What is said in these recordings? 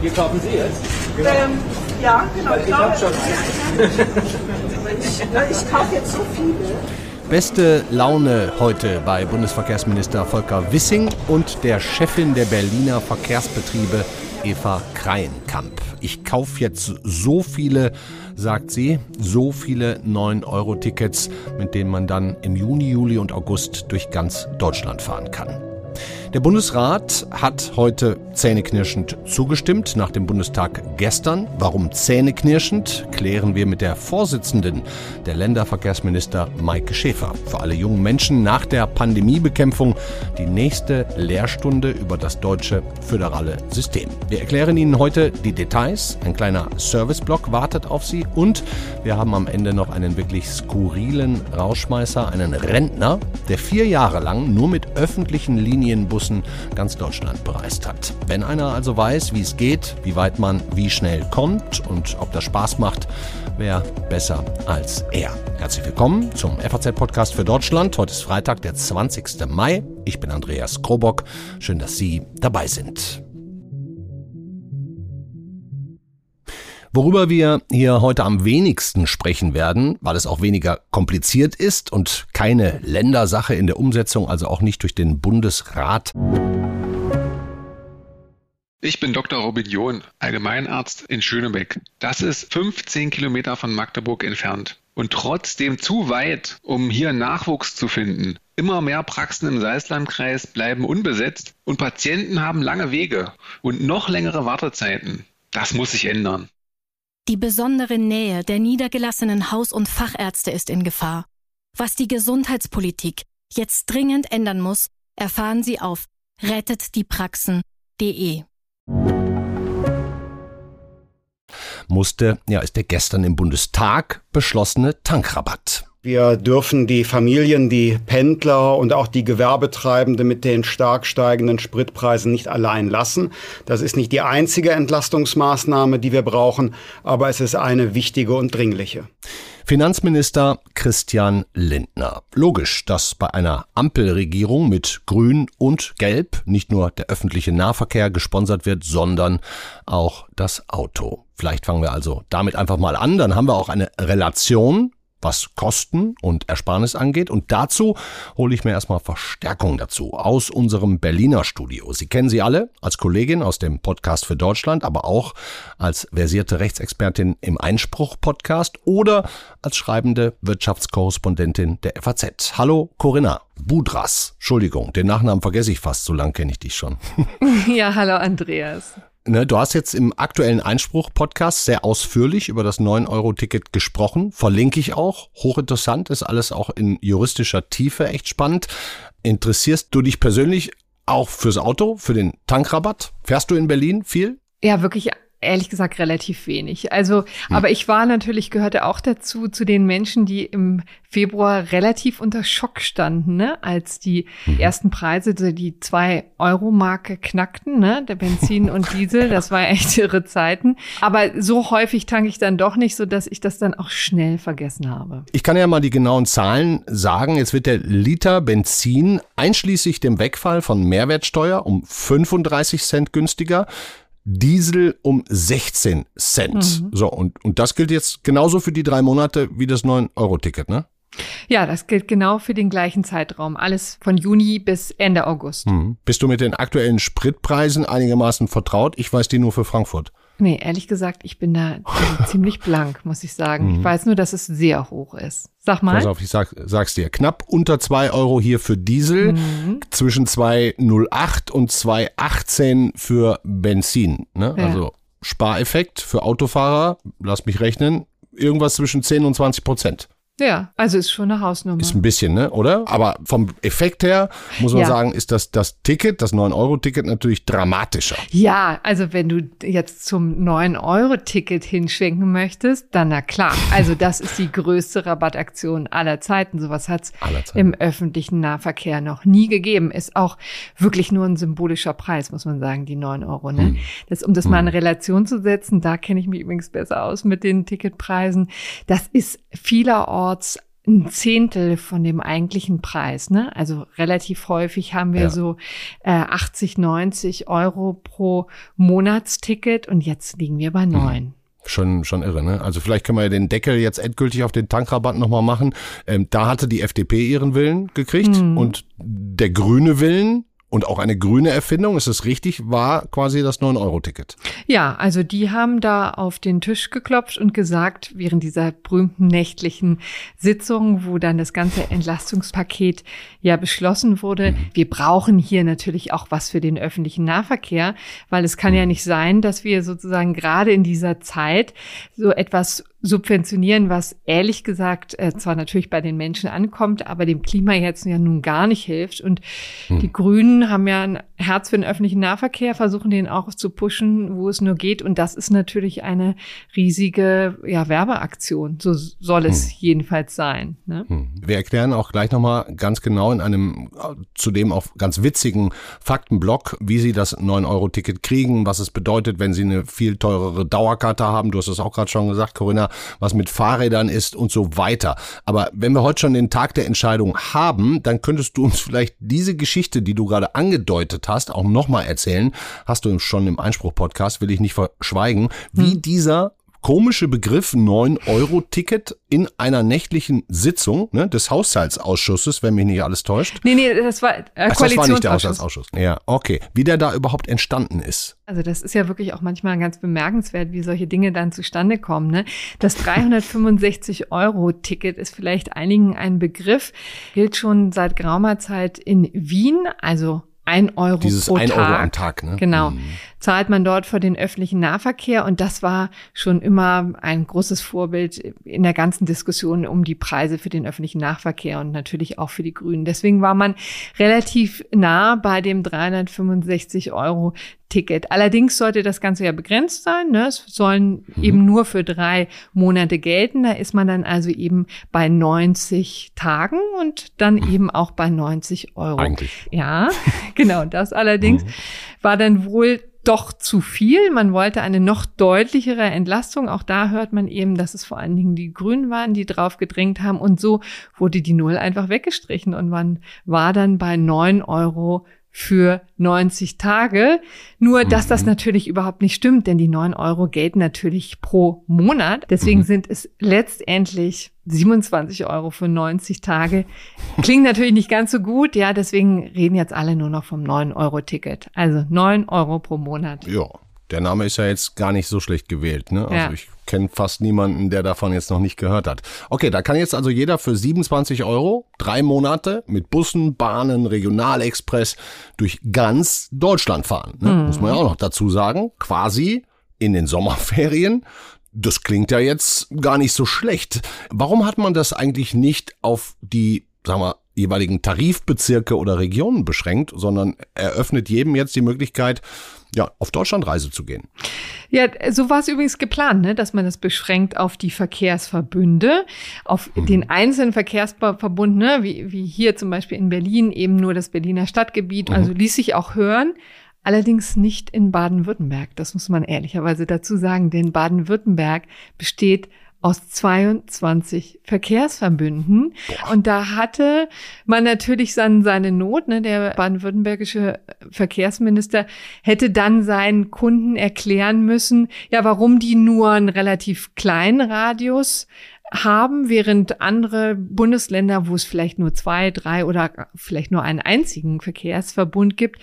Hier kaufen Sie jetzt? Genau. Ähm, ja, genau. Ich, ich habe schon. ich, ich kaufe jetzt so viele. Beste Laune heute bei Bundesverkehrsminister Volker Wissing und der Chefin der Berliner Verkehrsbetriebe Eva Kreienkamp. Ich kaufe jetzt so viele, sagt sie, so viele 9-Euro-Tickets, mit denen man dann im Juni, Juli und August durch ganz Deutschland fahren kann. Der Bundesrat hat heute zähneknirschend zugestimmt nach dem Bundestag gestern. Warum zähneknirschend, klären wir mit der Vorsitzenden der Länderverkehrsminister Maike Schäfer. Für alle jungen Menschen nach der Pandemiebekämpfung die nächste Lehrstunde über das deutsche föderale System. Wir erklären Ihnen heute die Details. Ein kleiner Serviceblock wartet auf Sie und wir haben am Ende noch einen wirklich skurrilen Rauschmeißer, einen Rentner, der vier Jahre lang nur mit öffentlichen Linienbussen Bussen ganz Deutschland bereist hat. Wenn einer also weiß, wie es geht, wie weit man wie schnell kommt und ob das Spaß macht, wer besser als er. Herzlich willkommen zum FAZ-Podcast für Deutschland. Heute ist Freitag, der 20. Mai. Ich bin Andreas Krobock. Schön, dass Sie dabei sind. Worüber wir hier heute am wenigsten sprechen werden, weil es auch weniger kompliziert ist und keine Ländersache in der Umsetzung, also auch nicht durch den Bundesrat. Ich bin Dr. Robin John, Allgemeinarzt in Schönebeck. Das ist 15 Kilometer von Magdeburg entfernt und trotzdem zu weit, um hier Nachwuchs zu finden. Immer mehr Praxen im Salzlandkreis bleiben unbesetzt und Patienten haben lange Wege und noch längere Wartezeiten. Das muss sich ändern. Die besondere Nähe der niedergelassenen Haus- und Fachärzte ist in Gefahr. Was die Gesundheitspolitik jetzt dringend ändern muss, erfahren Sie auf rettetdiepraxen.de. Musste, ja, ist der gestern im Bundestag beschlossene Tankrabatt. Wir dürfen die Familien, die Pendler und auch die Gewerbetreibende mit den stark steigenden Spritpreisen nicht allein lassen. Das ist nicht die einzige Entlastungsmaßnahme, die wir brauchen, aber es ist eine wichtige und dringliche. Finanzminister Christian Lindner. Logisch, dass bei einer Ampelregierung mit Grün und Gelb nicht nur der öffentliche Nahverkehr gesponsert wird, sondern auch das Auto. Vielleicht fangen wir also damit einfach mal an, dann haben wir auch eine Relation was Kosten und Ersparnis angeht. Und dazu hole ich mir erstmal Verstärkung dazu aus unserem Berliner Studio. Sie kennen sie alle als Kollegin aus dem Podcast für Deutschland, aber auch als versierte Rechtsexpertin im Einspruch-Podcast oder als schreibende Wirtschaftskorrespondentin der FAZ. Hallo Corinna Budras. Entschuldigung, den Nachnamen vergesse ich fast, so lange kenne ich dich schon. Ja, hallo Andreas. Ne, du hast jetzt im aktuellen Einspruch-Podcast sehr ausführlich über das 9-Euro-Ticket gesprochen. Verlinke ich auch. Hochinteressant, ist alles auch in juristischer Tiefe echt spannend. Interessierst du dich persönlich auch fürs Auto, für den Tankrabatt? Fährst du in Berlin viel? Ja, wirklich ehrlich gesagt relativ wenig. Also, hm. aber ich war natürlich, gehörte auch dazu, zu den Menschen, die im Februar relativ unter Schock standen, ne? als die mhm. ersten Preise, die zwei Euro Marke knackten, ne? der Benzin und Diesel, das war echt irre Zeiten. Aber so häufig tanke ich dann doch nicht, so dass ich das dann auch schnell vergessen habe. Ich kann ja mal die genauen Zahlen sagen. Jetzt wird der Liter Benzin einschließlich dem Wegfall von Mehrwertsteuer um 35 Cent günstiger. Diesel um 16 Cent. Mhm. So, und, und das gilt jetzt genauso für die drei Monate wie das 9-Euro-Ticket, ne? Ja, das gilt genau für den gleichen Zeitraum. Alles von Juni bis Ende August. Mhm. Bist du mit den aktuellen Spritpreisen einigermaßen vertraut? Ich weiß die nur für Frankfurt. Nee, ehrlich gesagt, ich bin da ziemlich blank, muss ich sagen. Mhm. Ich weiß nur, dass es sehr hoch ist. Sag mal. Pass auf, ich sag, sag's dir. Knapp unter zwei Euro hier für Diesel, mhm. zwischen 2,08 und 2,18 für Benzin. Ne? Ja. Also Spareffekt für Autofahrer, lass mich rechnen, irgendwas zwischen 10 und 20 Prozent. Ja, also ist schon eine Hausnummer. Ist ein bisschen, ne, oder? Aber vom Effekt her muss man ja. sagen, ist das, das Ticket, das 9-Euro-Ticket natürlich dramatischer. Ja, also wenn du jetzt zum 9-Euro-Ticket hinschwenken möchtest, dann na klar. Also das ist die größte Rabattaktion aller Zeiten. Sowas hat's im öffentlichen Nahverkehr noch nie gegeben. Ist auch wirklich nur ein symbolischer Preis, muss man sagen, die 9 Euro. Ne? Hm. Das, um das hm. mal in Relation zu setzen, da kenne ich mich übrigens besser aus mit den Ticketpreisen. Das ist vielerorts ein Zehntel von dem eigentlichen Preis. Ne? Also relativ häufig haben wir Ja. so äh, 80, 90 Euro pro Monatsticket und jetzt liegen wir bei neun. Schon, schon irre, ne? Also vielleicht können wir ja den Deckel jetzt endgültig auf den Tankrabatt nochmal machen. Ähm, da hatte die FDP ihren Willen gekriegt und der grüne Willen und auch eine grüne Erfindung, ist es richtig, war quasi das 9-Euro-Ticket. Ja, also die haben da auf den Tisch geklopft und gesagt, während dieser berühmten nächtlichen Sitzung, wo dann das ganze Entlastungspaket ja beschlossen wurde, wir brauchen hier natürlich auch was für den öffentlichen Nahverkehr, weil es kann ja nicht sein, dass wir sozusagen gerade in dieser Zeit so etwas subventionieren, was ehrlich gesagt äh, zwar natürlich bei den Menschen ankommt, aber dem Klima jetzt ja nun gar nicht hilft. Und die Grünen haben ja ein Herz für den öffentlichen Nahverkehr, versuchen den auch zu pushen, wo es nur geht. Und das ist natürlich eine riesige ja, Werbeaktion. So soll es jedenfalls sein. Ne? Hm. Wir erklären auch gleich nochmal ganz genau in einem zudem auch ganz witzigen Faktenblock, wie Sie das 9-Euro-Ticket kriegen, was es bedeutet, wenn Sie eine viel teurere Dauerkarte haben. Du hast es auch gerade schon gesagt, Corinna, was mit Fahrrädern ist und so weiter. Aber wenn wir heute schon den Tag der Entscheidung haben, dann könntest du uns vielleicht diese Geschichte, die du gerade angedeutet hast, auch nochmal erzählen. Hast du schon im Einspruch-Podcast, will ich nicht verschweigen, wie dieser komische Begriff 9-Euro-Ticket in einer nächtlichen Sitzung ne, des Haushaltsausschusses, wenn mich nicht alles täuscht. Nee, nee, das war äh, Ach, das war nicht der. Haushaltsausschuss. Ja, okay. Wie der da überhaupt entstanden ist. Also das ist ja wirklich auch manchmal ganz bemerkenswert, wie solche Dinge dann zustande kommen. Ne? Das 365-Euro-Ticket ist vielleicht einigen ein Begriff, gilt schon seit geraumer Zeit in Wien, also ein Euro Dieses pro 1 Tag. Euro am Tag, ne? Genau. Mhm. Zahlt man dort für den öffentlichen Nahverkehr und das war schon immer ein großes Vorbild in der ganzen Diskussion um die Preise für den öffentlichen Nahverkehr und natürlich auch für die Grünen. Deswegen war man relativ nah bei dem 365 Euro Ticket. Allerdings sollte das Ganze ja begrenzt sein. Ne? Es sollen Mhm. eben nur für drei Monate gelten. Da ist man dann also eben bei 90 Tagen und dann eben auch bei 90 Euro. Mhm. Eigentlich. Ja, genau. Das allerdings Mhm. war dann wohl doch zu viel. Man wollte eine noch deutlichere Entlastung. Auch da hört man eben, dass es vor allen Dingen die Grünen waren, die drauf gedrängt haben. Und so wurde die Null einfach weggestrichen und man war dann bei 9 Euro für 90 Tage. Nur, dass das natürlich überhaupt nicht stimmt, denn die 9 Euro gelten natürlich pro Monat. Deswegen sind es letztendlich 27 Euro für 90 Tage. Klingt natürlich nicht ganz so gut, ja, deswegen reden jetzt alle nur noch vom 9-Euro-Ticket. Also 9 Euro pro Monat. Ja, der Name ist ja jetzt gar nicht so schlecht gewählt. Ne? Also Ja. ich kenne fast niemanden, der davon jetzt noch nicht gehört hat. Okay, da kann jetzt also jeder für 27 Euro drei Monate mit Bussen, Bahnen, Regionalexpress durch ganz Deutschland fahren. Ne? Muss man ja auch noch dazu sagen. Quasi in den Sommerferien. Das klingt ja jetzt gar nicht so schlecht. Warum hat man das eigentlich nicht auf die, sagen wir, jeweiligen Tarifbezirke oder Regionen beschränkt, sondern eröffnet jedem jetzt die Möglichkeit, ja, auf Deutschlandreise zu gehen? Ja, so war es übrigens geplant, ne, dass man das beschränkt auf die Verkehrsverbünde, auf den einzelnen Verkehrsverbund, ne, wie, wie hier zum Beispiel in Berlin eben nur das Berliner Stadtgebiet, also ließ sich auch hören. Allerdings nicht in Baden-Württemberg. Das muss man ehrlicherweise dazu sagen, denn Baden-Württemberg besteht aus 22 Verkehrsverbünden. Und da hatte man natürlich dann seine Not. Ne? Der baden-württembergische Verkehrsminister hätte dann seinen Kunden erklären müssen, ja, warum die nur einen relativ kleinen Radius haben, während andere Bundesländer, wo es vielleicht nur zwei, drei oder vielleicht nur einen einzigen Verkehrsverbund gibt,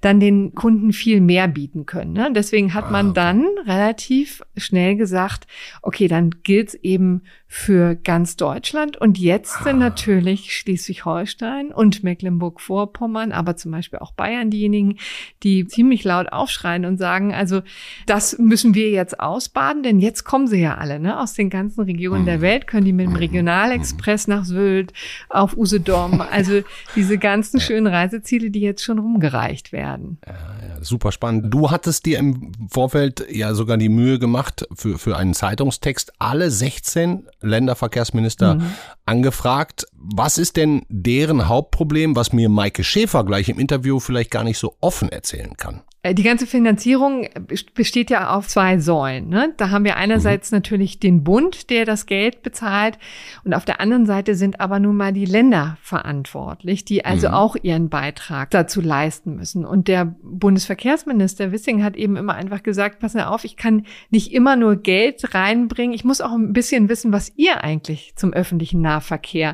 dann den Kunden viel mehr bieten können. Ne? Deswegen hat man dann relativ schnell gesagt, okay, dann gilt es eben für ganz Deutschland. Und jetzt sind natürlich Schleswig-Holstein und Mecklenburg-Vorpommern, aber zum Beispiel auch Bayern diejenigen, die ziemlich laut aufschreien und sagen, also das müssen wir jetzt ausbaden, denn jetzt kommen sie ja alle ne? aus den ganzen Regionen der Welt, können die mit dem Regionalexpress nach Sylt, auf Usedom, also diese ganzen schönen Reiseziele, die jetzt schon rumgereicht werden. Ja, super spannend. Du hattest dir im Vorfeld ja sogar die Mühe gemacht, für, für einen Zeitungstext alle 16 Länderverkehrsminister angefragt. Was ist denn deren Hauptproblem, was mir Maike Schäfer gleich im Interview vielleicht gar nicht so offen erzählen kann? Äh, die ganze Finanzierung besteht ja auf zwei Säulen. Ne? Da haben wir einerseits mhm. natürlich den Bund, der das Geld bezahlt, und auf der anderen Seite sind aber nun mal die Länder verantwortlich, die also mhm. auch ihren Beitrag dazu leisten müssen. Und der Bundesverkehrsminister Wissing hat eben immer einfach gesagt, pass auf, ich kann nicht immer nur Geld reinbringen, ich muss auch ein bisschen wissen, was ihr eigentlich zum öffentlichen Nahverkehr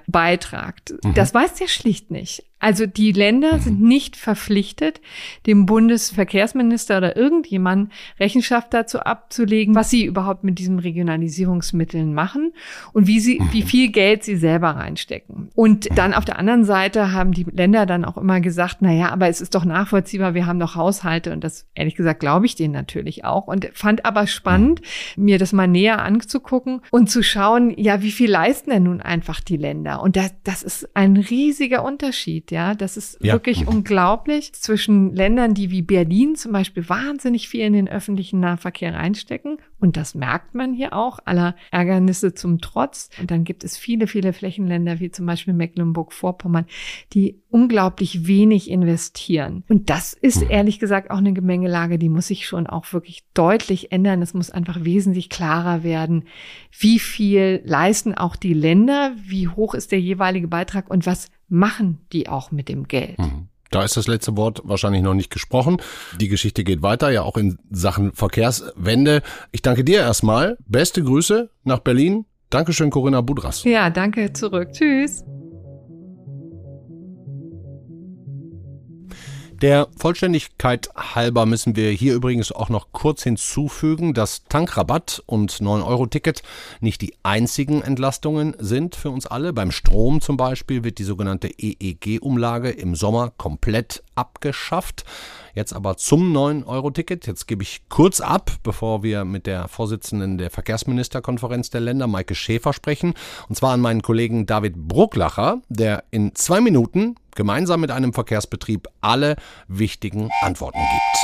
beitragt. Mhm. Das weiß der schlicht nicht. Also die Länder sind nicht verpflichtet, dem Bundesverkehrsminister oder irgendjemand Rechenschaft dazu abzulegen, was sie überhaupt mit diesen Regionalisierungsmitteln machen und wie sie, wie viel Geld sie selber reinstecken. Und dann auf der anderen Seite haben die Länder dann auch immer gesagt, na ja, aber es ist doch nachvollziehbar, wir haben doch Haushalte und das ehrlich gesagt glaube ich denen natürlich auch und fand aber spannend, mir das mal näher anzugucken und zu schauen, ja, wie viel leisten denn nun einfach die Länder? Und das, das ist ein riesiger Unterschied ja. Das ist ja. wirklich mhm. unglaublich zwischen Ländern, die wie Berlin zum Beispiel wahnsinnig viel in den öffentlichen Nahverkehr reinstecken. Und das merkt man hier auch, aller Ärgernisse zum Trotz. Und dann gibt es viele, viele Flächenländer, wie zum Beispiel Mecklenburg-Vorpommern, die unglaublich wenig investieren. Und das ist mhm. ehrlich gesagt auch eine Gemengelage, die muss sich schon auch wirklich deutlich ändern. Es muss einfach wesentlich klarer werden, wie viel leisten auch die Länder, wie hoch ist der jeweilige Beitrag und was machen die auch mit dem Geld. Mhm. Da ist das letzte Wort wahrscheinlich noch nicht gesprochen. Die Geschichte geht weiter, ja auch in Sachen Verkehrswende. Ich danke dir erstmal. Beste Grüße nach Berlin. Dankeschön, Corinna Budras. Ja, danke zurück. Tschüss. Der Vollständigkeit halber müssen wir hier übrigens auch noch kurz hinzufügen, dass Tankrabatt und 9-Euro-Ticket nicht die einzigen Entlastungen sind für uns alle. Beim Strom zum Beispiel wird die sogenannte EEG-Umlage im Sommer komplett abgeschafft. Jetzt aber zum 9-Euro-Ticket. Jetzt gebe ich kurz ab, bevor wir mit der Vorsitzenden der Verkehrsministerkonferenz der Länder, Maike Schäfer, sprechen. Und zwar an meinen Kollegen David Brucklacher, der in zwei Minuten gemeinsam mit einem Verkehrsbetrieb alle wichtigen Antworten gibt.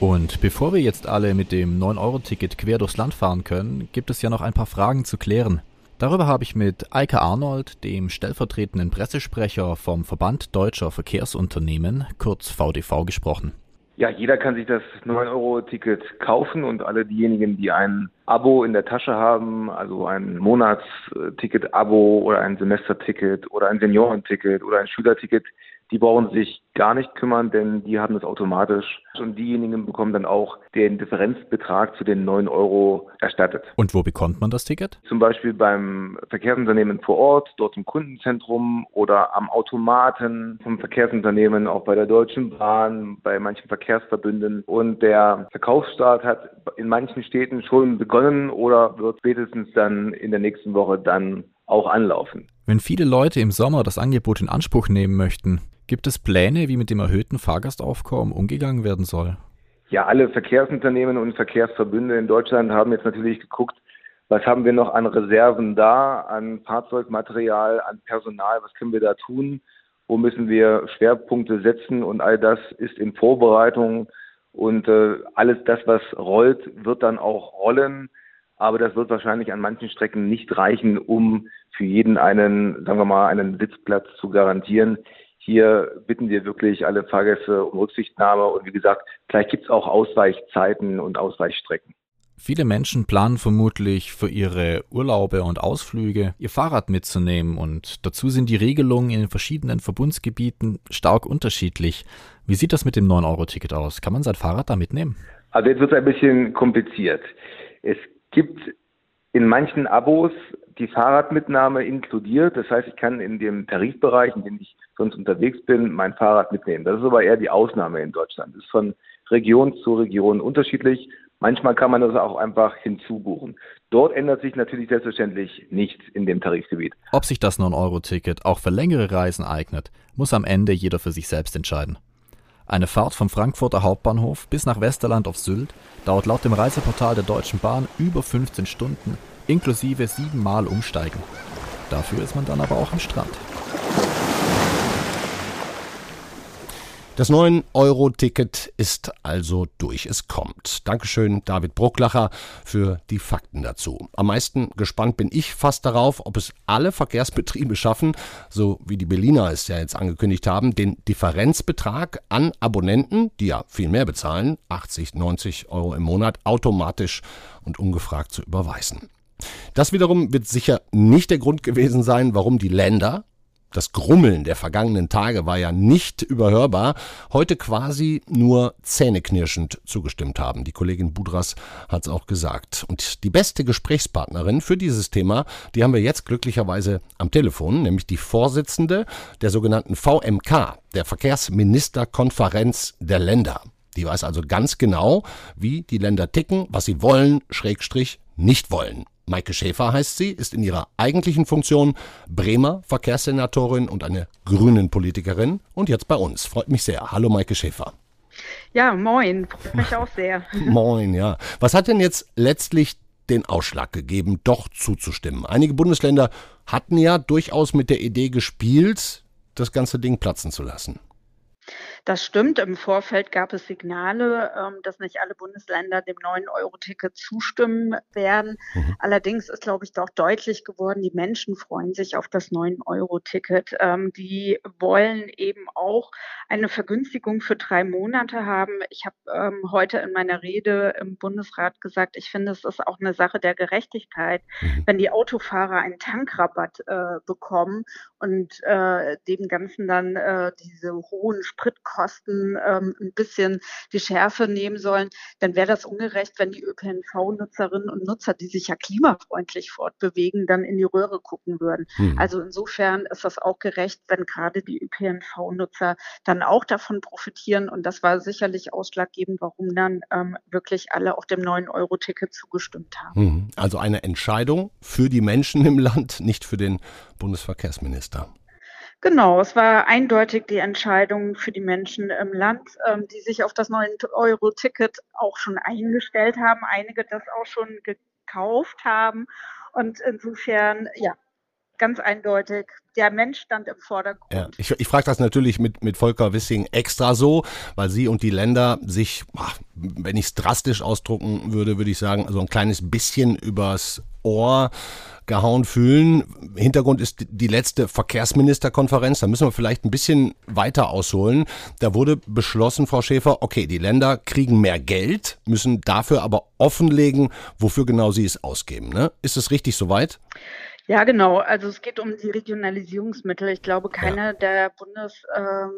Und bevor wir jetzt alle mit dem 9-Euro-Ticket quer durchs Land fahren können, gibt es ja noch ein paar Fragen zu klären. Darüber habe ich mit Eike Arnold, dem stellvertretenden Pressesprecher vom Verband Deutscher Verkehrsunternehmen, kurz VDV, gesprochen. Ja, jeder kann sich das 9-Euro-Ticket kaufen und alle diejenigen, die ein Abo in der Tasche haben, also ein Monatsticket-Abo oder ein Semesterticket oder ein Seniorenticket oder ein Schülerticket, die brauchen sich gar nicht kümmern, denn die haben das automatisch. Und diejenigen bekommen dann auch den Differenzbetrag zu den 9 Euro erstattet. Und wo bekommt man das Ticket? Zum Beispiel beim Verkehrsunternehmen vor Ort, dort im Kundenzentrum oder am Automaten vom Verkehrsunternehmen, auch bei der Deutschen Bahn, bei manchen Verkehrsverbünden. Und der Verkaufsstart hat in manchen Städten schon begonnen oder wird spätestens dann in der nächsten Woche dann auch anlaufen. Wenn viele Leute im Sommer das Angebot in Anspruch nehmen möchten, Gibt es Pläne, wie mit dem erhöhten Fahrgastaufkommen umgegangen werden soll? Ja, alle Verkehrsunternehmen und Verkehrsverbünde in Deutschland haben jetzt natürlich geguckt, was haben wir noch an Reserven da, an Fahrzeugmaterial, an Personal, was können wir da tun, wo müssen wir Schwerpunkte setzen und all das ist in Vorbereitung und äh, alles das, was rollt, wird dann auch rollen, aber das wird wahrscheinlich an manchen Strecken nicht reichen, um für jeden einen, sagen wir mal, einen Sitzplatz zu garantieren. Hier bitten wir wirklich alle Fahrgäste um Rücksichtnahme und wie gesagt, vielleicht gibt es auch Ausweichzeiten und Ausweichstrecken. Viele Menschen planen vermutlich für ihre Urlaube und Ausflüge ihr Fahrrad mitzunehmen und dazu sind die Regelungen in den verschiedenen Verbundsgebieten stark unterschiedlich. Wie sieht das mit dem 9-Euro-Ticket aus? Kann man sein Fahrrad da mitnehmen? Also jetzt wird es ein bisschen kompliziert. Es gibt in manchen Abos die Fahrradmitnahme inkludiert. Das heißt, ich kann in dem Tarifbereich, in dem ich sonst unterwegs bin, mein Fahrrad mitnehmen. Das ist aber eher die Ausnahme in Deutschland. Das ist von Region zu Region unterschiedlich. Manchmal kann man das auch einfach hinzubuchen. Dort ändert sich natürlich selbstverständlich nichts in dem Tarifgebiet. Ob sich das 9-Euro-Ticket auch für längere Reisen eignet, muss am Ende jeder für sich selbst entscheiden. Eine Fahrt vom Frankfurter Hauptbahnhof bis nach Westerland auf Sylt dauert laut dem Reiseportal der Deutschen Bahn über 15 Stunden, inklusive siebenmal Umsteigen. Dafür ist man dann aber auch am Strand. Das 9-Euro-Ticket ist also durch. Es kommt. Dankeschön, David Brucklacher, für die Fakten dazu. Am meisten gespannt bin ich fast darauf, ob es alle Verkehrsbetriebe schaffen, so wie die Berliner es ja jetzt angekündigt haben, den Differenzbetrag an Abonnenten, die ja viel mehr bezahlen, 80, 90 Euro im Monat, automatisch und ungefragt zu überweisen. Das wiederum wird sicher nicht der Grund gewesen sein, warum die Länder, das Grummeln der vergangenen Tage war ja nicht überhörbar, heute quasi nur zähneknirschend zugestimmt haben. Die Kollegin Budras hat es auch gesagt. Und die beste Gesprächspartnerin für dieses Thema, die haben wir jetzt glücklicherweise am Telefon, nämlich die Vorsitzende der sogenannten VMK, der Verkehrsministerkonferenz der Länder. Die weiß also ganz genau, wie die Länder ticken, was sie wollen, Schrägstrich nicht wollen. Maike Schäfer heißt sie, ist in ihrer eigentlichen Funktion Bremer Verkehrssenatorin und eine Grünen-Politikerin und jetzt bei uns. Freut mich sehr. Hallo Maike Schäfer. Ja, moin. Freut mich auch sehr. moin, ja. Was hat denn jetzt letztlich den Ausschlag gegeben, doch zuzustimmen? Einige Bundesländer hatten ja durchaus mit der Idee gespielt, das ganze Ding platzen zu lassen. Das stimmt. Im Vorfeld gab es Signale, ähm, dass nicht alle Bundesländer dem 9-Euro-Ticket zustimmen werden. Mhm. Allerdings ist, glaube ich, doch deutlich geworden, die Menschen freuen sich auf das 9-Euro-Ticket. Ähm, die wollen eben auch eine Vergünstigung für drei Monate haben. Ich habe ähm, heute in meiner Rede im Bundesrat gesagt, ich finde, es ist auch eine Sache der Gerechtigkeit, mhm. wenn die Autofahrer einen Tankrabatt äh, bekommen und äh, dem Ganzen dann äh, diese hohen Spritkosten Kosten ähm, ein bisschen die Schärfe nehmen sollen, dann wäre das ungerecht, wenn die ÖPNV-Nutzerinnen und Nutzer, die sich ja klimafreundlich fortbewegen, dann in die Röhre gucken würden. Hm. Also insofern ist das auch gerecht, wenn gerade die ÖPNV-Nutzer dann auch davon profitieren. Und das war sicherlich ausschlaggebend, warum dann ähm, wirklich alle auf dem 9-Euro-Ticket zugestimmt haben. Hm. Also eine Entscheidung für die Menschen im Land, nicht für den Bundesverkehrsminister. Genau, es war eindeutig die Entscheidung für die Menschen im Land, ähm, die sich auf das 9-Euro-Ticket auch schon eingestellt haben, einige das auch schon gekauft haben. Und insofern, ja, ganz eindeutig, der Mensch stand im Vordergrund. Ja, ich, ich frage das natürlich mit, mit Volker Wissing extra so, weil Sie und die Länder sich, wenn ich es drastisch ausdrucken würde, würde ich sagen, so ein kleines bisschen übers Ohr gehauen fühlen. Hintergrund ist die letzte Verkehrsministerkonferenz. Da müssen wir vielleicht ein bisschen weiter ausholen. Da wurde beschlossen, Frau Schäfer, okay, die Länder kriegen mehr Geld, müssen dafür aber offenlegen, wofür genau sie es ausgeben. Ne? Ist es richtig soweit? Ja, genau. Also es geht um die Regionalisierungsmittel. Ich glaube, keiner ja. der Bundes- ähm,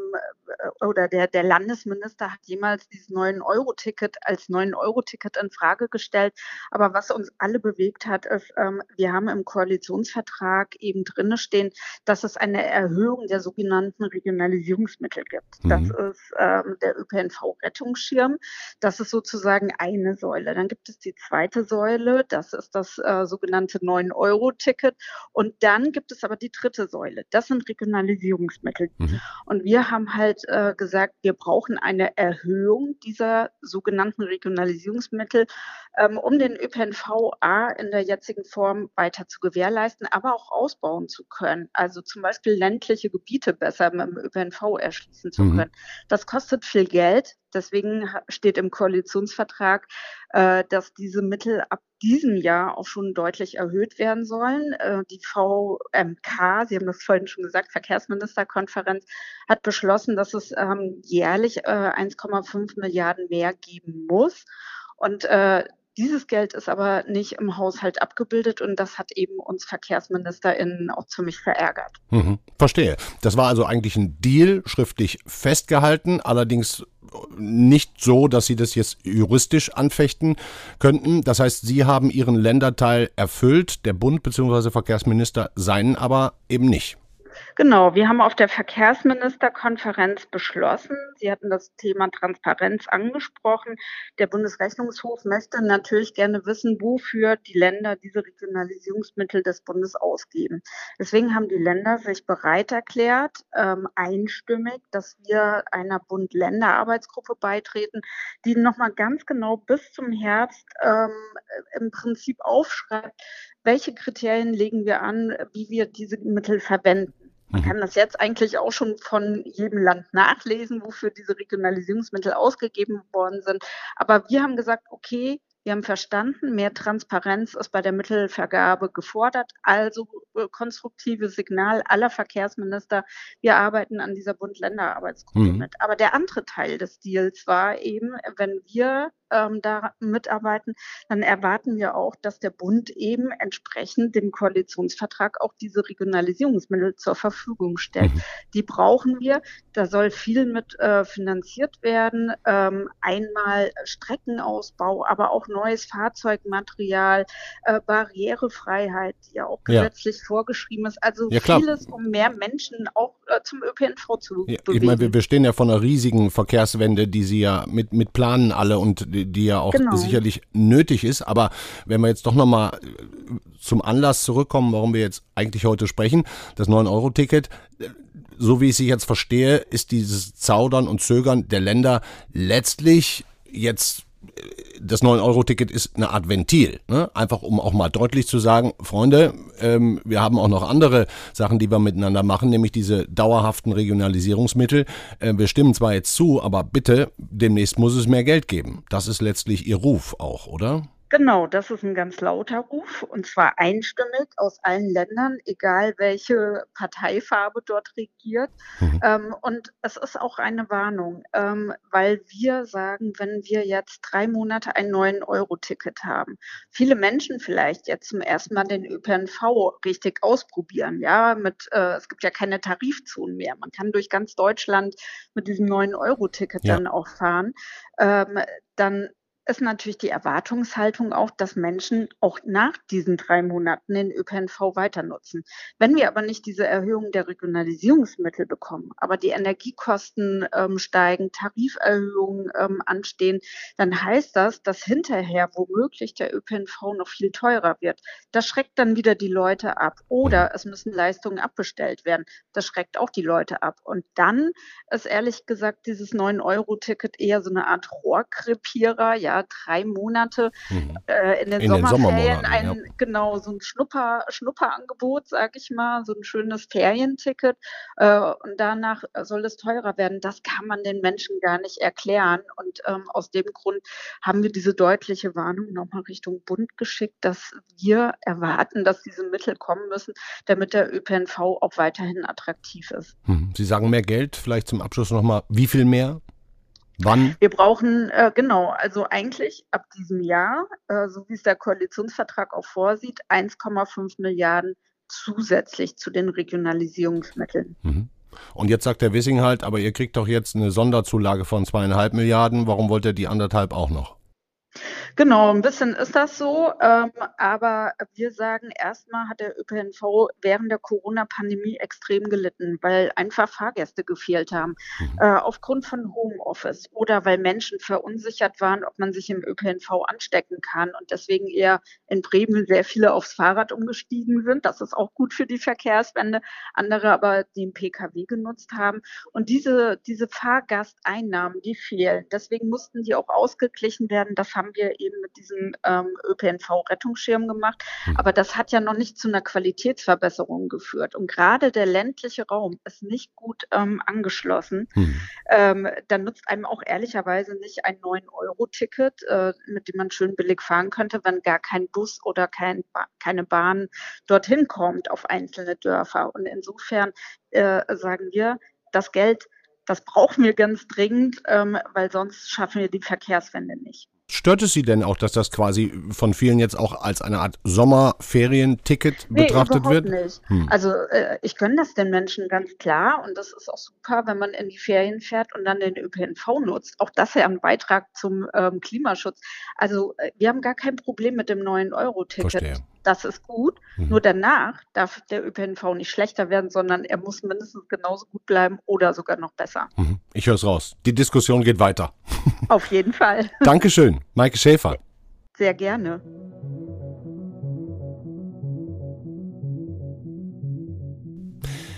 oder der, der Landesminister hat jemals dieses 9-Euro-Ticket als 9-Euro-Ticket in Frage gestellt. Aber was uns alle bewegt hat, ist, ähm, wir haben im Koalitionsvertrag eben drinne stehen, dass es eine Erhöhung der sogenannten Regionalisierungsmittel gibt. Mhm. Das ist ähm, der ÖPNV-Rettungsschirm. Das ist sozusagen eine Säule. Dann gibt es die zweite Säule. Das ist das äh, sogenannte 9-Euro-Ticket. Und dann gibt es aber die dritte Säule. Das sind Regionalisierungsmittel. Mhm. Und wir haben halt äh, gesagt, wir brauchen eine Erhöhung dieser sogenannten Regionalisierungsmittel, ähm, um den ÖPNV A in der jetzigen Form weiter zu gewährleisten, aber auch ausbauen zu können. Also zum Beispiel ländliche Gebiete besser mit dem ÖPNV erschließen zu mhm. können. Mhm. Das kostet viel Geld. Deswegen steht im Koalitionsvertrag, äh, dass diese Mittel ab diesem Jahr auch schon deutlich erhöht werden sollen. Äh, die VMK, Sie haben das vorhin schon gesagt, Verkehrsministerkonferenz, hat beschlossen, dass es ähm, jährlich äh, 1,5 Milliarden mehr geben muss. Und äh, dieses Geld ist aber nicht im Haushalt abgebildet und das hat eben uns VerkehrsministerInnen auch ziemlich verärgert. Mhm, verstehe. Das war also eigentlich ein Deal, schriftlich festgehalten, allerdings nicht so, dass Sie das jetzt juristisch anfechten könnten. Das heißt, Sie haben Ihren Länderteil erfüllt, der Bund bzw. Verkehrsminister seinen aber eben nicht. Genau, wir haben auf der Verkehrsministerkonferenz beschlossen, Sie hatten das Thema Transparenz angesprochen. Der Bundesrechnungshof möchte natürlich gerne wissen, wofür die Länder diese Regionalisierungsmittel des Bundes ausgeben. Deswegen haben die Länder sich bereit erklärt, ähm, einstimmig, dass wir einer Bund-Länder-Arbeitsgruppe beitreten, die nochmal ganz genau bis zum Herbst ähm, im Prinzip aufschreibt, welche Kriterien legen wir an, wie wir diese Mittel verwenden. Man mhm. kann das jetzt eigentlich auch schon von jedem Land nachlesen, wofür diese Regionalisierungsmittel ausgegeben worden sind. Aber wir haben gesagt, okay, wir haben verstanden, mehr Transparenz ist bei der Mittelvergabe gefordert, also äh, konstruktives Signal aller Verkehrsminister. Wir arbeiten an dieser Bund-Länder-Arbeitsgruppe mhm. mit. Aber der andere Teil des Deals war eben, wenn wir ähm, da mitarbeiten, dann erwarten wir auch, dass der Bund eben entsprechend dem Koalitionsvertrag auch diese Regionalisierungsmittel zur Verfügung stellt. Mhm. Die brauchen wir. Da soll viel mit äh, finanziert werden. Ähm, einmal Streckenausbau, aber auch neues Fahrzeugmaterial, äh, Barrierefreiheit, die ja auch gesetzlich ja. vorgeschrieben ist. Also ja, vieles, um mehr Menschen auch äh, zum ÖPNV zu ja, bewegen. Ich meine, wir, wir stehen ja vor einer riesigen Verkehrswende, die Sie ja mit, mit planen alle und die, die ja auch genau. sicherlich nötig ist. Aber wenn wir jetzt doch nochmal zum Anlass zurückkommen, warum wir jetzt eigentlich heute sprechen, das 9-Euro-Ticket, so wie ich sie jetzt verstehe, ist dieses Zaudern und Zögern der Länder letztlich jetzt das 9-Euro-Ticket ist eine Art Ventil. Ne? Einfach um auch mal deutlich zu sagen, Freunde, ähm, wir haben auch noch andere Sachen, die wir miteinander machen, nämlich diese dauerhaften Regionalisierungsmittel. Äh, wir stimmen zwar jetzt zu, aber bitte, demnächst muss es mehr Geld geben. Das ist letztlich Ihr Ruf auch, oder? Genau, das ist ein ganz lauter Ruf und zwar einstimmig aus allen Ländern, egal welche Parteifarbe dort regiert. Mhm. Ähm, und es ist auch eine Warnung, ähm, weil wir sagen, wenn wir jetzt drei Monate ein 9-Euro-Ticket haben, viele Menschen vielleicht jetzt zum ersten Mal den ÖPNV richtig ausprobieren. Ja, mit, äh, es gibt ja keine Tarifzonen mehr. Man kann durch ganz Deutschland mit diesem 9-Euro-Ticket ja. dann auch fahren. Ähm, dann ist natürlich die Erwartungshaltung auch, dass Menschen auch nach diesen drei Monaten den ÖPNV weiter nutzen. Wenn wir aber nicht diese Erhöhung der Regionalisierungsmittel bekommen, aber die Energiekosten ähm, steigen, Tariferhöhungen ähm, anstehen, dann heißt das, dass hinterher womöglich der ÖPNV noch viel teurer wird. Das schreckt dann wieder die Leute ab. Oder es müssen Leistungen abbestellt werden. Das schreckt auch die Leute ab. Und dann ist ehrlich gesagt dieses 9-Euro-Ticket eher so eine Art Rohrkrepierer, ja, drei Monate mhm. äh, in den in Sommerferien den ein, ja. genau, so ein Schnupper, Schnupperangebot, sag ich mal, so ein schönes Ferienticket. Äh, und danach soll es teurer werden. Das kann man den Menschen gar nicht erklären. Und ähm, aus dem Grund haben wir diese deutliche Warnung nochmal Richtung Bund geschickt, dass wir erwarten, dass diese Mittel kommen müssen, damit der ÖPNV auch weiterhin attraktiv ist. Hm. Sie sagen mehr Geld, vielleicht zum Abschluss nochmal, wie viel mehr? Wann? Wir brauchen, äh, genau, also eigentlich ab diesem Jahr, äh, so wie es der Koalitionsvertrag auch vorsieht, 1,5 Milliarden zusätzlich zu den Regionalisierungsmitteln. Mhm. Und jetzt sagt der Wissing halt, aber ihr kriegt doch jetzt eine Sonderzulage von zweieinhalb Milliarden, warum wollt ihr die anderthalb auch noch? Genau, ein bisschen ist das so. Ähm, aber wir sagen, erstmal hat der ÖPNV während der Corona-Pandemie extrem gelitten, weil einfach Fahrgäste gefehlt haben. Mhm. Äh, aufgrund von Homeoffice oder weil Menschen verunsichert waren, ob man sich im ÖPNV anstecken kann und deswegen eher in Bremen sehr viele aufs Fahrrad umgestiegen sind. Das ist auch gut für die Verkehrswende. Andere aber den Pkw genutzt haben. Und diese, diese Fahrgasteinnahmen, die fehlen. Deswegen mussten die auch ausgeglichen werden. Das haben wir eben mit diesem ähm, ÖPNV-Rettungsschirm gemacht. Mhm. Aber das hat ja noch nicht zu einer Qualitätsverbesserung geführt. Und gerade der ländliche Raum ist nicht gut ähm, angeschlossen. Mhm. Ähm, dann nutzt einem auch ehrlicherweise nicht ein 9-Euro-Ticket, äh, mit dem man schön billig fahren könnte, wenn gar kein Bus oder kein ba keine Bahn dorthin kommt auf einzelne Dörfer. Und insofern äh, sagen wir, das Geld das brauchen wir ganz dringend, ähm, weil sonst schaffen wir die Verkehrswende nicht. Stört es Sie denn auch, dass das quasi von vielen jetzt auch als eine Art Sommerferienticket nee, betrachtet wird? Nicht. Hm. Also äh, ich gönne das den Menschen ganz klar und das ist auch super, wenn man in die Ferien fährt und dann den ÖPNV nutzt. Auch das ist ja ein Beitrag zum ähm, Klimaschutz. Also äh, wir haben gar kein Problem mit dem neuen Euro-Ticket das ist gut. Mhm. Nur danach darf der ÖPNV nicht schlechter werden, sondern er muss mindestens genauso gut bleiben oder sogar noch besser. Mhm. Ich höre es raus. Die Diskussion geht weiter. Auf jeden Fall. Dankeschön, Maike Schäfer. Sehr gerne.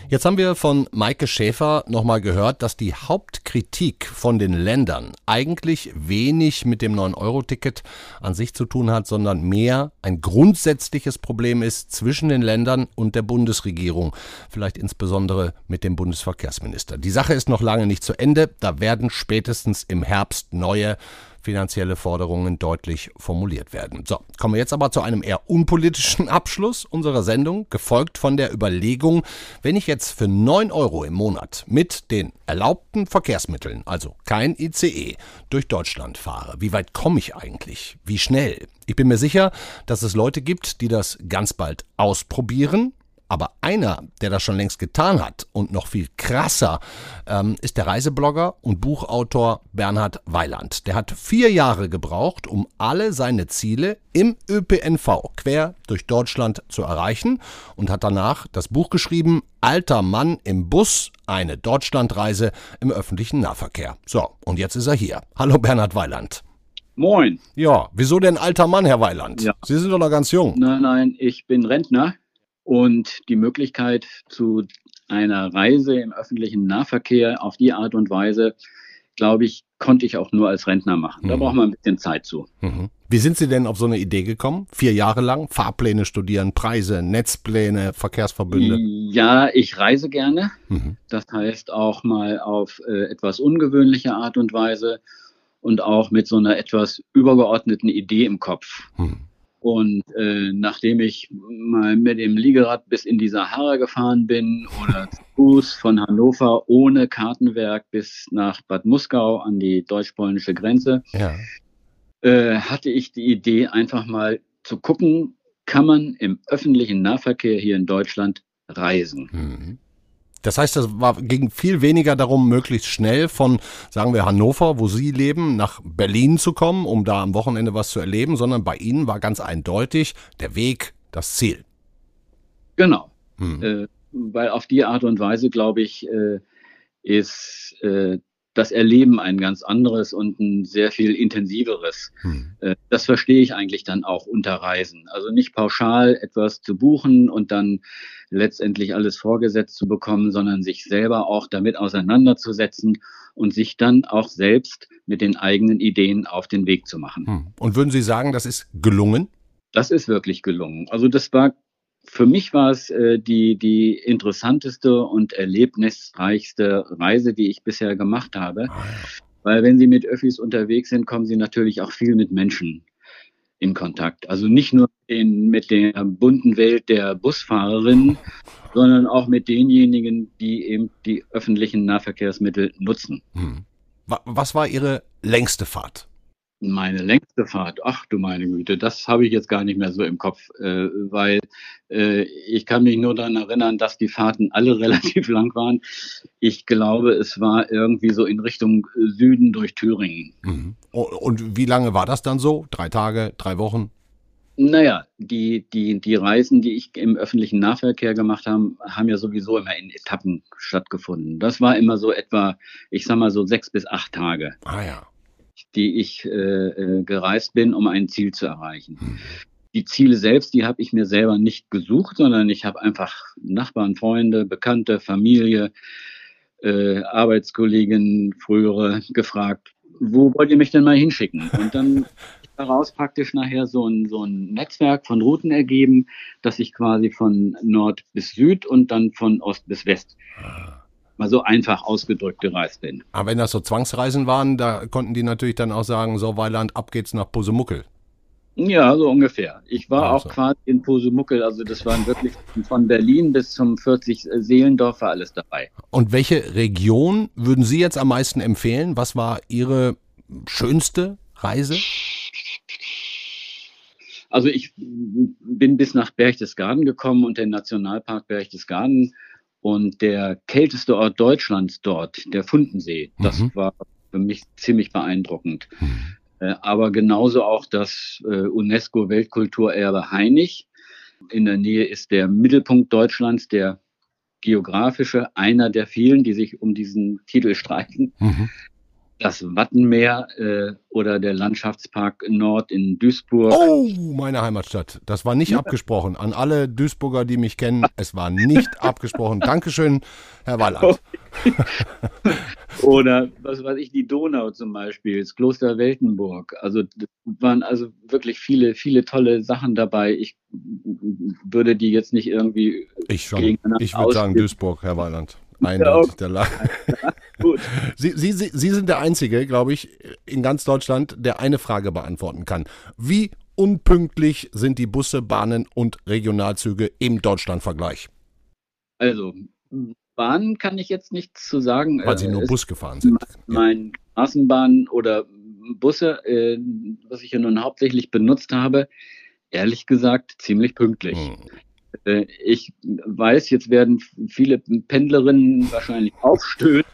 Jetzt haben wir von Maike Schäfer nochmal gehört, dass die Hauptkritik von den Ländern eigentlich wenig mit dem 9-Euro-Ticket an sich zu tun hat, sondern mehr ein grundsätzliches Problem ist zwischen den Ländern und der Bundesregierung, vielleicht insbesondere mit dem Bundesverkehrsminister. Die Sache ist noch lange nicht zu Ende, da werden spätestens im Herbst neue finanzielle Forderungen deutlich formuliert werden. So, kommen wir jetzt aber zu einem eher unpolitischen Abschluss unserer Sendung, gefolgt von der Überlegung, wenn ich jetzt für 9 Euro im Monat mit den erlaubten Verkehrsmitteln, also kein ICE, durch Deutschland fahre, wie weit komme ich eigentlich? Wie schnell? Ich bin mir sicher, dass es Leute gibt, die das ganz bald ausprobieren aber einer, der das schon längst getan hat und noch viel krasser, ähm, ist der Reiseblogger und Buchautor Bernhard Weiland. Der hat vier Jahre gebraucht, um alle seine Ziele im ÖPNV quer durch Deutschland zu erreichen und hat danach das Buch geschrieben, Alter Mann im Bus, eine Deutschlandreise im öffentlichen Nahverkehr. So, und jetzt ist er hier. Hallo Bernhard Weiland. Moin. Ja, wieso denn alter Mann, Herr Weiland? Ja. Sie sind doch noch ganz jung. Nein, nein, ich bin Rentner und die Möglichkeit zu einer Reise im öffentlichen Nahverkehr auf die Art und Weise, glaube ich, konnte ich auch nur als Rentner machen. Da mhm. braucht man ein bisschen Zeit zu. Mhm. Wie sind Sie denn auf so eine Idee gekommen? Vier Jahre lang Fahrpläne studieren, Preise, Netzpläne, Verkehrsverbünde? Ja, ich reise gerne. Mhm. Das heißt auch mal auf äh, etwas ungewöhnliche Art und Weise und auch mit so einer etwas übergeordneten Idee im Kopf. Und äh, nachdem ich mal mit dem Liegerad bis in die Sahara gefahren bin oder zu Fuß von Hannover ohne Kartenwerk bis nach Bad Muskau an die deutsch-polnische Grenze, ja. äh, hatte ich die Idee, einfach mal zu gucken, kann man im öffentlichen Nahverkehr hier in Deutschland reisen. Mhm. Das heißt, es war, ging viel weniger darum, möglichst schnell von, sagen wir, Hannover, wo Sie leben, nach Berlin zu kommen, um da am Wochenende was zu erleben, sondern bei Ihnen war ganz eindeutig der Weg das Ziel. Genau. Hm. Äh, weil auf die Art und Weise, glaube ich, äh, ist äh, das Erleben ein ganz anderes und ein sehr viel intensiveres. Hm. Äh, das verstehe ich eigentlich dann auch unter Reisen. Also nicht pauschal etwas zu buchen und dann letztendlich alles vorgesetzt zu bekommen, sondern sich selber auch damit auseinanderzusetzen und sich dann auch selbst mit den eigenen Ideen auf den Weg zu machen. Hm. Und würden Sie sagen, das ist gelungen? Das ist wirklich gelungen. Also das war für mich war es äh, die, die interessanteste und erlebnisreichste Reise, die ich bisher gemacht habe. Ah, Weil wenn Sie mit Öffis unterwegs sind, kommen Sie natürlich auch viel mit Menschen in Kontakt. Also nicht nur in, mit der bunten Welt der Busfahrerinnen, sondern auch mit denjenigen, die eben die öffentlichen Nahverkehrsmittel nutzen. Hm. Was war Ihre längste Fahrt? Meine längste Fahrt, ach du meine Güte, das habe ich jetzt gar nicht mehr so im Kopf, äh, weil äh, ich kann mich nur daran erinnern, dass die Fahrten alle relativ lang waren. Ich glaube, es war irgendwie so in Richtung Süden durch Thüringen. Mhm. Und wie lange war das dann so? Drei Tage, drei Wochen? Naja, die, die, die Reisen, die ich im öffentlichen Nahverkehr gemacht habe, haben ja sowieso immer in Etappen stattgefunden. Das war immer so etwa, ich sag mal so sechs bis acht Tage. Ah ja die ich äh, äh, gereist bin, um ein Ziel zu erreichen. Hm. Die Ziele selbst, die habe ich mir selber nicht gesucht, sondern ich habe einfach Nachbarn, Freunde, Bekannte, Familie, äh, Arbeitskollegen, frühere gefragt, wo wollt ihr mich denn mal hinschicken? Und dann daraus praktisch nachher so ein, so ein Netzwerk von Routen ergeben, dass ich quasi von Nord bis Süd und dann von Ost bis West ah mal so einfach ausgedrückt gereist bin. Aber wenn das so Zwangsreisen waren, da konnten die natürlich dann auch sagen, so Weiland, ab geht's nach Posemuckel. Ja, so ungefähr. Ich war also. auch quasi in Posemuckel, also das waren wirklich von Berlin bis zum 40 Seelendorf war alles dabei. Und welche Region würden Sie jetzt am meisten empfehlen? Was war Ihre schönste Reise? Also ich bin bis nach Berchtesgaden gekommen und den Nationalpark Berchtesgaden und der kälteste Ort Deutschlands dort, der Fundensee, das mhm. war für mich ziemlich beeindruckend. Mhm. Äh, aber genauso auch das äh, UNESCO-Weltkulturerbe Heinig. In der Nähe ist der Mittelpunkt Deutschlands, der geografische, einer der vielen, die sich um diesen Titel streiten. Mhm. Das Wattenmeer äh, oder der Landschaftspark Nord in Duisburg. Oh, meine Heimatstadt. Das war nicht ja. abgesprochen. An alle Duisburger, die mich kennen, es war nicht abgesprochen. Dankeschön, Herr Walland. oder was weiß ich, die Donau zum Beispiel, das Kloster Weltenburg. Also waren also wirklich viele, viele tolle Sachen dabei. Ich würde die jetzt nicht irgendwie. Ich schon. Ich würde sagen Duisburg, Herr Walland. Eindeutig ja, der La Gut. Sie, Sie, Sie sind der Einzige, glaube ich, in ganz Deutschland, der eine Frage beantworten kann. Wie unpünktlich sind die Busse, Bahnen und Regionalzüge im Deutschlandvergleich? Also, Bahnen kann ich jetzt nichts zu sagen. Weil Sie nur es Bus gefahren sind. Mein Straßenbahn oder Busse, äh, was ich ja nun hauptsächlich benutzt habe, ehrlich gesagt ziemlich pünktlich. Hm. Äh, ich weiß, jetzt werden viele Pendlerinnen wahrscheinlich aufstöhnen.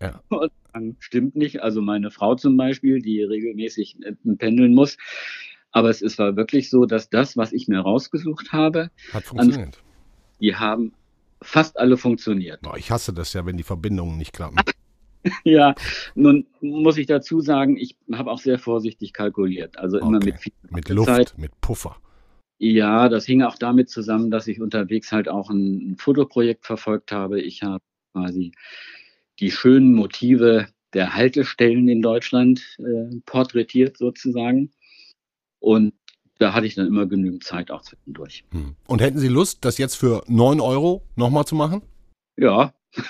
Ja. Und sagen, stimmt nicht. Also meine Frau zum Beispiel, die regelmäßig äh, pendeln muss. Aber es ist war wirklich so, dass das, was ich mir rausgesucht habe, hat funktioniert. Die haben fast alle funktioniert. Oh, ich hasse das ja, wenn die Verbindungen nicht klappen. ja, nun muss ich dazu sagen, ich habe auch sehr vorsichtig kalkuliert. Also immer okay. mit viel Mit Luft, Zeit. mit Puffer. Ja, das hing auch damit zusammen, dass ich unterwegs halt auch ein, ein Fotoprojekt verfolgt habe. Ich habe quasi die schönen Motive der Haltestellen in Deutschland äh, porträtiert sozusagen. Und da hatte ich dann immer genügend Zeit auch zwischendurch. Hm. Und hätten Sie Lust, das jetzt für 9 Euro nochmal zu machen? Ja.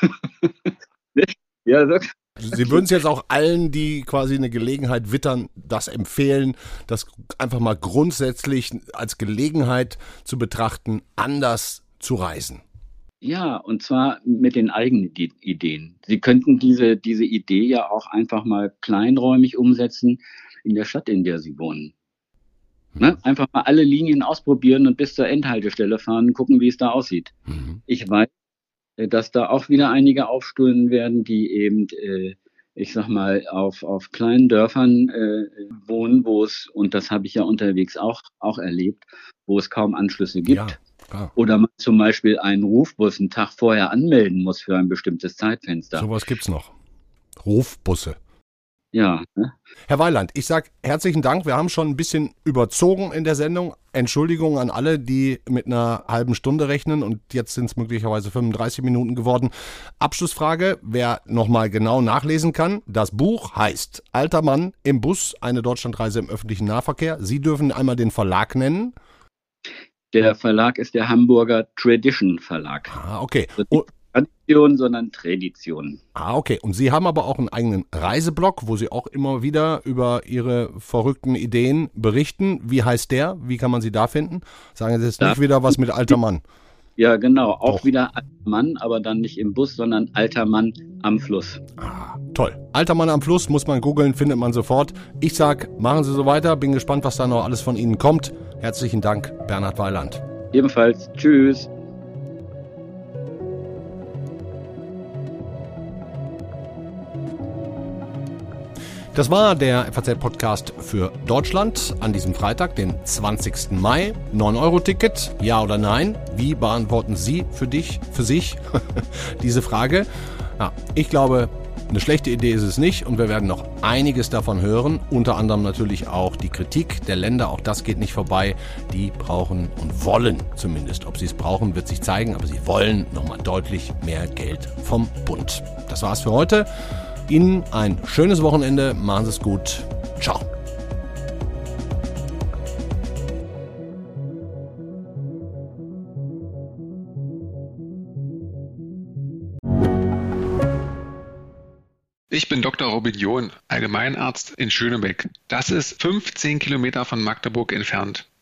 ja, wirklich. Sie würden es jetzt auch allen, die quasi eine Gelegenheit wittern, das empfehlen, das einfach mal grundsätzlich als Gelegenheit zu betrachten, anders zu reisen. Ja, und zwar mit den eigenen Ideen. Sie könnten diese, diese Idee ja auch einfach mal kleinräumig umsetzen in der Stadt, in der Sie wohnen. Ne? Einfach mal alle Linien ausprobieren und bis zur Endhaltestelle fahren, gucken, wie es da aussieht. Mhm. Ich weiß, äh, dass da auch wieder einige aufstehen werden, die eben, äh, ich sag mal, auf, auf kleinen Dörfern äh, wohnen, wo es, und das habe ich ja unterwegs auch, auch erlebt, wo es kaum Anschlüsse gibt. Ja. Ah. Oder man zum Beispiel einen Rufbus einen Tag vorher anmelden muss für ein bestimmtes Zeitfenster. Sowas gibt es noch. Rufbusse. Ja. Ne? Herr Weiland, ich sage herzlichen Dank. Wir haben schon ein bisschen überzogen in der Sendung. Entschuldigung an alle, die mit einer halben Stunde rechnen und jetzt sind es möglicherweise 35 Minuten geworden. Abschlussfrage, wer nochmal genau nachlesen kann. Das Buch heißt Alter Mann im Bus, eine Deutschlandreise im öffentlichen Nahverkehr. Sie dürfen einmal den Verlag nennen. Der Verlag ist der Hamburger Tradition Verlag. Ah, okay. Also Tradition, sondern Tradition. Ah, okay. Und Sie haben aber auch einen eigenen Reiseblog, wo Sie auch immer wieder über Ihre verrückten Ideen berichten. Wie heißt der? Wie kann man Sie da finden? Sagen Sie jetzt nicht wieder was mit alter Mann. Ja, genau. Auch Doch. wieder alter Mann, aber dann nicht im Bus, sondern alter Mann am Fluss. Ah, toll. Alter Mann am Fluss muss man googeln, findet man sofort. Ich sag, machen Sie so weiter. Bin gespannt, was da noch alles von Ihnen kommt. Herzlichen Dank, Bernhard Weiland. Ebenfalls. Tschüss. Das war der FAZ-Podcast für Deutschland an diesem Freitag, den 20. Mai. 9-Euro-Ticket, ja oder nein? Wie beantworten Sie für dich, für sich diese Frage? Ja, ich glaube, eine schlechte Idee ist es nicht und wir werden noch einiges davon hören. Unter anderem natürlich auch die Kritik der Länder, auch das geht nicht vorbei. Die brauchen und wollen zumindest. Ob sie es brauchen, wird sich zeigen, aber sie wollen nochmal deutlich mehr Geld vom Bund. Das war's für heute. Ihnen ein schönes Wochenende. Machen Sie es gut. Ciao. Ich bin Dr. Robin John, Allgemeinarzt in Schönebeck. Das ist 15 Kilometer von Magdeburg entfernt